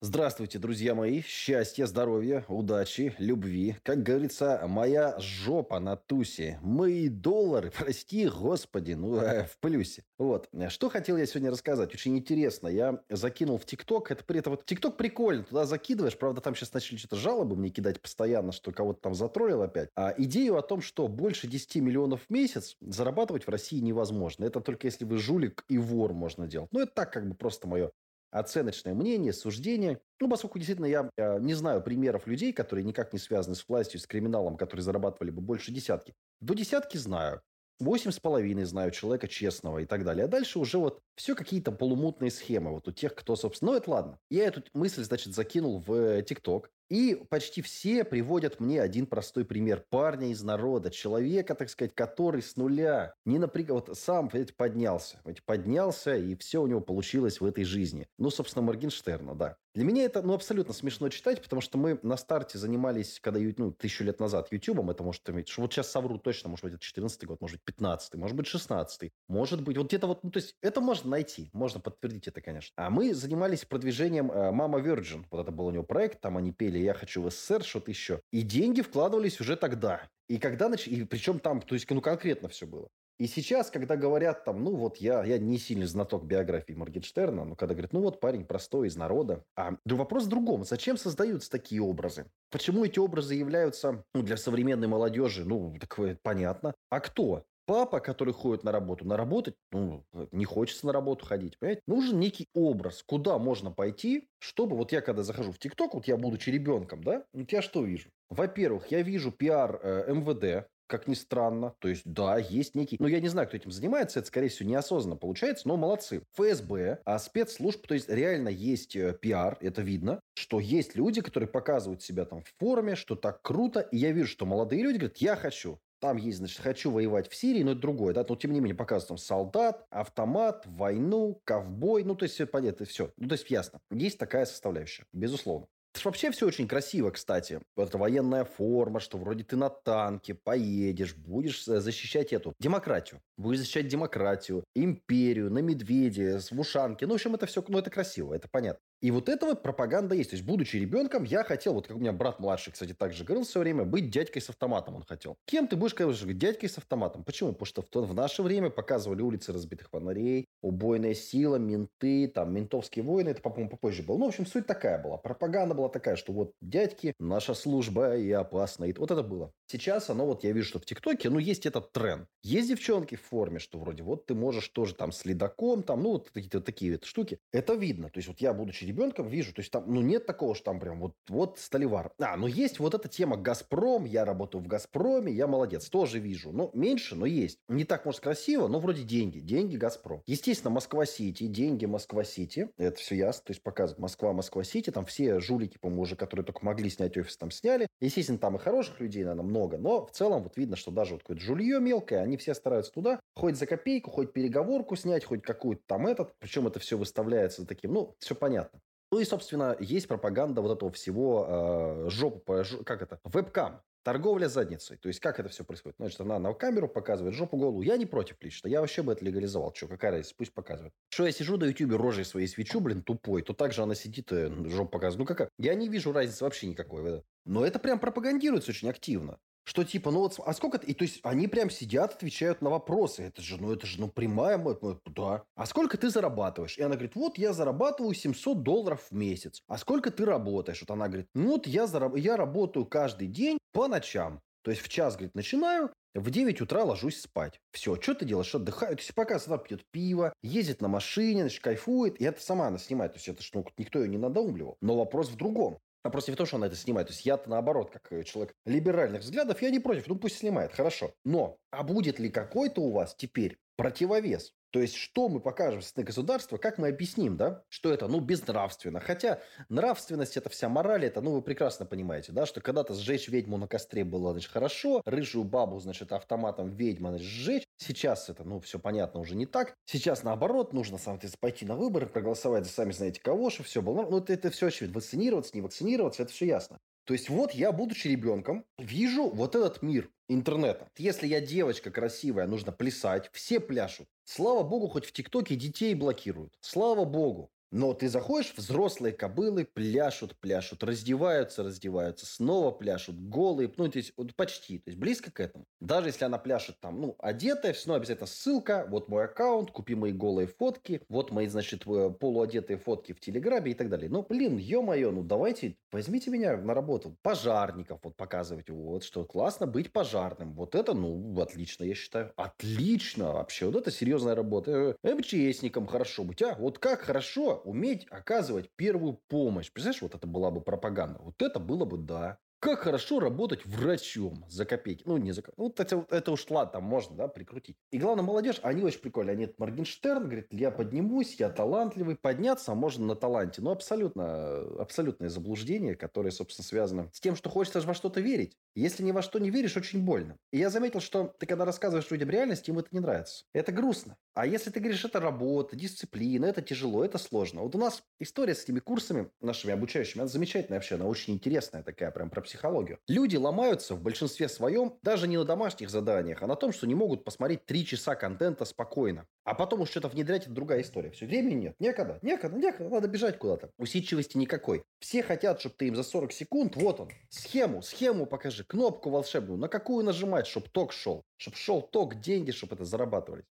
Здравствуйте, друзья мои. Счастья, здоровья, удачи, любви. Как говорится, моя жопа на тусе. Мои доллары, прости, господи, ну, э, в плюсе. Вот. Что хотел я сегодня рассказать? Очень интересно. Я закинул в ТикТок. Это при этом вот ТикТок прикольно. Туда закидываешь. Правда, там сейчас начали что-то жалобы мне кидать постоянно, что кого-то там затроллил опять. А идею о том, что больше 10 миллионов в месяц зарабатывать в России невозможно. Это только если вы жулик и вор можно делать. Ну, это так как бы просто мое оценочное мнение, суждение. Ну, поскольку действительно я э, не знаю примеров людей, которые никак не связаны с властью, с криминалом, которые зарабатывали бы больше десятки. До десятки знаю. Восемь с половиной знаю человека честного и так далее. А дальше уже вот все какие-то полумутные схемы вот у тех, кто, собственно... Ну, это ладно. Я эту мысль, значит, закинул в ТикТок. И почти все приводят мне один простой пример парня из народа, человека, так сказать, который с нуля не напряг... Вот сам, понимаете, поднялся. Поднялся, и все у него получилось в этой жизни. Ну, собственно, Моргенштерна, да. Для меня это, ну, абсолютно смешно читать, потому что мы на старте занимались, когда, ну, тысячу лет назад Ютубом, это может иметь, вот сейчас совру точно, может быть, это 14 год, может быть, 15 может быть, 16 может быть, вот где-то вот, ну, то есть, это можно найти, можно подтвердить это, конечно. А мы занимались продвижением э, Мама Virgin, вот это был у него проект, там они пели «Я хочу в СССР», что-то еще. И деньги вкладывались уже тогда. И когда, нач... и причем там, то есть, ну, конкретно все было. И сейчас, когда говорят там, ну вот я, я не сильный знаток биографии Моргенштерна, но когда говорят, ну вот парень простой из народа. А вопрос в другом. Зачем создаются такие образы? Почему эти образы являются ну, для современной молодежи, ну, так понятно. А кто? Папа, который ходит на работу, на работать, ну, не хочется на работу ходить, понимаете? Нужен некий образ, куда можно пойти, чтобы, вот я когда захожу в ТикТок, вот я будучи ребенком, да, вот я что вижу? Во-первых, я вижу пиар э, МВД, как ни странно. То есть, да, есть некий... Ну, я не знаю, кто этим занимается, это, скорее всего, неосознанно получается, но молодцы. ФСБ, а спецслужб, то есть, реально есть э, пиар, это видно, что есть люди, которые показывают себя там в форме, что так круто, и я вижу, что молодые люди говорят, я хочу. Там есть, значит, хочу воевать в Сирии, но это другое, да, но тем не менее показывают там солдат, автомат, войну, ковбой, ну, то есть, понятно, все. Ну, то есть, ясно. Есть такая составляющая, безусловно. Вообще все очень красиво, кстати. Вот эта военная форма, что вроде ты на танке поедешь, будешь э, защищать эту демократию. Будешь защищать демократию, империю, на медведе, в ушанке. Ну, в общем, это все, ну, это красиво, это понятно. И вот эта вот пропаганда есть. То есть, будучи ребенком, я хотел, вот как у меня брат младший, кстати, также говорил все время, быть дядькой с автоматом он хотел. Кем ты будешь, конечно, дядькой с автоматом? Почему? Потому что в, в наше время показывали улицы разбитых фонарей, убойная сила, менты, там, ментовские войны. Это, по-моему, попозже было. Ну, в общем, суть такая была. Пропаганда была такая, что вот дядьки, наша служба и опасно. И вот это было. Сейчас оно вот, я вижу, что в ТикТоке, ну, есть этот тренд. Есть девчонки в форме, что вроде вот ты можешь тоже там с ледоком, там, ну, вот какие-то такие вот штуки. Это видно. То есть, вот я, будучи ребенком вижу. То есть там, ну, нет такого, что там прям вот, вот Столивар. А, ну, есть вот эта тема Газпром, я работаю в Газпроме, я молодец, тоже вижу. Ну, меньше, но есть. Не так, может, красиво, но вроде деньги. Деньги Газпром. Естественно, Москва-Сити, деньги Москва-Сити. Это все ясно. То есть показывают Москва, Москва-Сити. Там все жулики, по-моему, уже, которые только могли снять офис, там сняли. Естественно, там и хороших людей, наверное, много. Но в целом вот видно, что даже вот какое-то жулье мелкое, они все стараются туда, хоть за копейку, хоть переговорку снять, хоть какую-то там этот. Причем это все выставляется таким, ну, все понятно. Ну и, собственно, есть пропаганда вот этого всего э, жопу, как это, вебкам. Торговля задницей. То есть, как это все происходит? Значит, она на камеру показывает жопу голову. Я не против лично. Я вообще бы это легализовал. Что, какая разница? Пусть показывает. Что я сижу на ютубе рожей своей свечу, блин, тупой, то также она сидит и жопу показывает. Ну, какая? Я не вижу разницы вообще никакой. Но это прям пропагандируется очень активно что типа, ну вот, а сколько... И то есть они прям сидят, отвечают на вопросы. Это же, ну это же, ну прямая... Да. А сколько ты зарабатываешь? И она говорит, вот я зарабатываю 700 долларов в месяц. А сколько ты работаешь? Вот она говорит, ну вот я, зараб... я работаю каждый день по ночам. То есть в час, говорит, начинаю, в 9 утра ложусь спать. Все, что ты делаешь? Отдыхаю. То есть пока она пьет пиво, ездит на машине, значит, кайфует. И это сама она снимает. То есть это что ну, никто ее не надоумливал. Но вопрос в другом. А просто не в том, что она это снимает. То есть я-то наоборот, как э, человек либеральных взглядов, я не против. Ну пусть снимает, хорошо. Но, а будет ли какой-то у вас теперь противовес? То есть, что мы покажем со стороны государства, как мы объясним, да, что это, ну, безнравственно. Хотя нравственность, это вся мораль, это, ну, вы прекрасно понимаете, да, что когда-то сжечь ведьму на костре было, значит, хорошо, рыжую бабу, значит, автоматом ведьма, значит, сжечь. Сейчас это, ну, все понятно уже не так. Сейчас, наоборот, нужно, сам пойти на выборы, проголосовать за сами знаете кого, что все было. Ну, это, это все очевидно. Вакцинироваться, не вакцинироваться, это все ясно. То есть вот я, будучи ребенком, вижу вот этот мир интернета. Если я девочка красивая, нужно плясать, все пляшут. Слава богу, хоть в ТикТоке детей блокируют. Слава богу. Но ты заходишь, взрослые кобылы пляшут, пляшут, раздеваются, раздеваются, снова пляшут, голые, ну, то есть вот почти, то есть близко к этому. Даже если она пляшет там, ну, одетая, все равно обязательно ссылка, вот мой аккаунт, купи мои голые фотки, вот мои, значит, полуодетые фотки в Телеграме и так далее. Ну, блин, ё-моё, ну давайте, возьмите меня на работу. Пожарников вот показывать, вот, что классно быть пожарным. Вот это, ну, отлично, я считаю. Отлично вообще, вот это серьезная работа. Э, МЧСникам хорошо быть, а? Вот как хорошо уметь оказывать первую помощь. Представляешь, вот это была бы пропаганда. Вот это было бы да. Как хорошо работать врачом за копейки. Ну, не за копейки. Ну, это, это уж ладно, там можно, да, прикрутить. И главное, молодежь, они очень прикольные. Они, Моргенштерн, говорит, я поднимусь, я талантливый. Подняться можно на таланте. Ну, абсолютно, абсолютное заблуждение, которое, собственно, связано с тем, что хочется во что-то верить. Если ни во что не веришь, очень больно. И я заметил, что ты, когда рассказываешь людям реальность, им это не нравится. Это грустно. А если ты говоришь, это работа, дисциплина, это тяжело, это сложно. Вот у нас история с этими курсами нашими обучающими, она замечательная вообще, она очень интересная такая, прям про психологию. Люди ломаются в большинстве своем даже не на домашних заданиях, а на том, что не могут посмотреть три часа контента спокойно. А потом уж что-то внедрять, это другая история. Все, времени нет, некогда, некогда, некогда, надо бежать куда-то. Усидчивости никакой. Все хотят, чтобы ты им за 40 секунд, вот он, схему, схему покажи, кнопку волшебную, на какую нажимать, чтобы ток шел. Чтобы шел ток, деньги, чтобы это зарабатывались.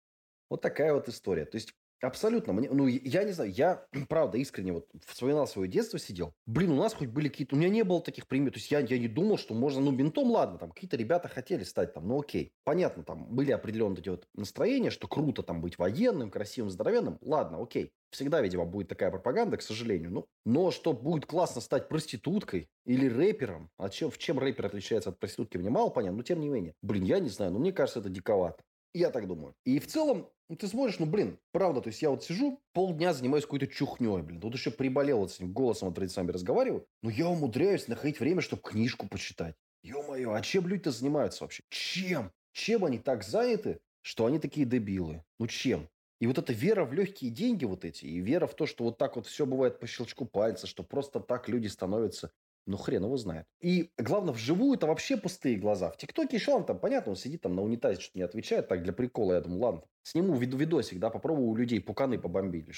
Вот такая вот история. То есть Абсолютно. Мне, ну, я не знаю, я, правда, искренне вот вспоминал свое детство, сидел. Блин, у нас хоть были какие-то... У меня не было таких пример. То есть я, я не думал, что можно... Ну, бинтом, ладно, там какие-то ребята хотели стать там, ну, окей. Понятно, там были определенные эти вот настроения, что круто там быть военным, красивым, здоровенным. Ладно, окей. Всегда, видимо, будет такая пропаганда, к сожалению. Ну, но что будет классно стать проституткой или рэпером, а чем, в чем рэпер отличается от проститутки, мне мало понятно, но тем не менее. Блин, я не знаю, но мне кажется, это диковато. Я так думаю. И в целом, ну, ты смотришь, ну, блин, правда, то есть я вот сижу, полдня занимаюсь какой-то чухней, блин. Тут еще приболел вот с ним голосом вот с вами разговариваю. Но я умудряюсь находить время, чтобы книжку почитать. Ё-моё, а чем люди-то занимаются вообще? Чем? Чем они так заняты, что они такие дебилы? Ну, чем? И вот эта вера в легкие деньги вот эти, и вера в то, что вот так вот все бывает по щелчку пальца, что просто так люди становятся ну, хрен его знает. И главное, вживую это вообще пустые глаза. В ТикТоке еще он там, понятно, он сидит там на унитазе, что-то не отвечает. Так, для прикола, я думаю, ладно. Сниму виду видосик, да, попробую у людей пуканы побомбили.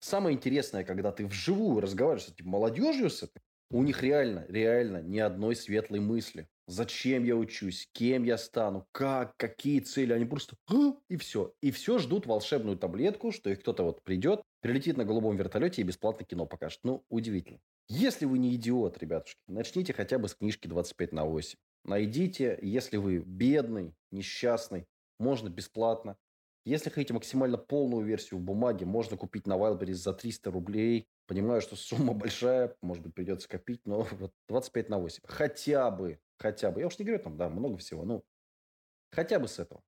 Самое интересное, когда ты вживую разговариваешь с этим молодежью, с этой, у них реально, реально ни одной светлой мысли. Зачем я учусь? Кем я стану? Как? Какие цели? Они просто... «А?» и все. И все ждут волшебную таблетку, что их кто-то вот придет, прилетит на голубом вертолете и бесплатно кино покажет. Ну, удивительно. Если вы не идиот, ребятушки, начните хотя бы с книжки 25 на 8. Найдите, если вы бедный, несчастный, можно бесплатно. Если хотите максимально полную версию в бумаге, можно купить на Wildberries за 300 рублей. Понимаю, что сумма большая, может быть, придется копить, но вот 25 на 8. Хотя бы, хотя бы. Я уж не говорю там, да, много всего, ну, хотя бы с этого.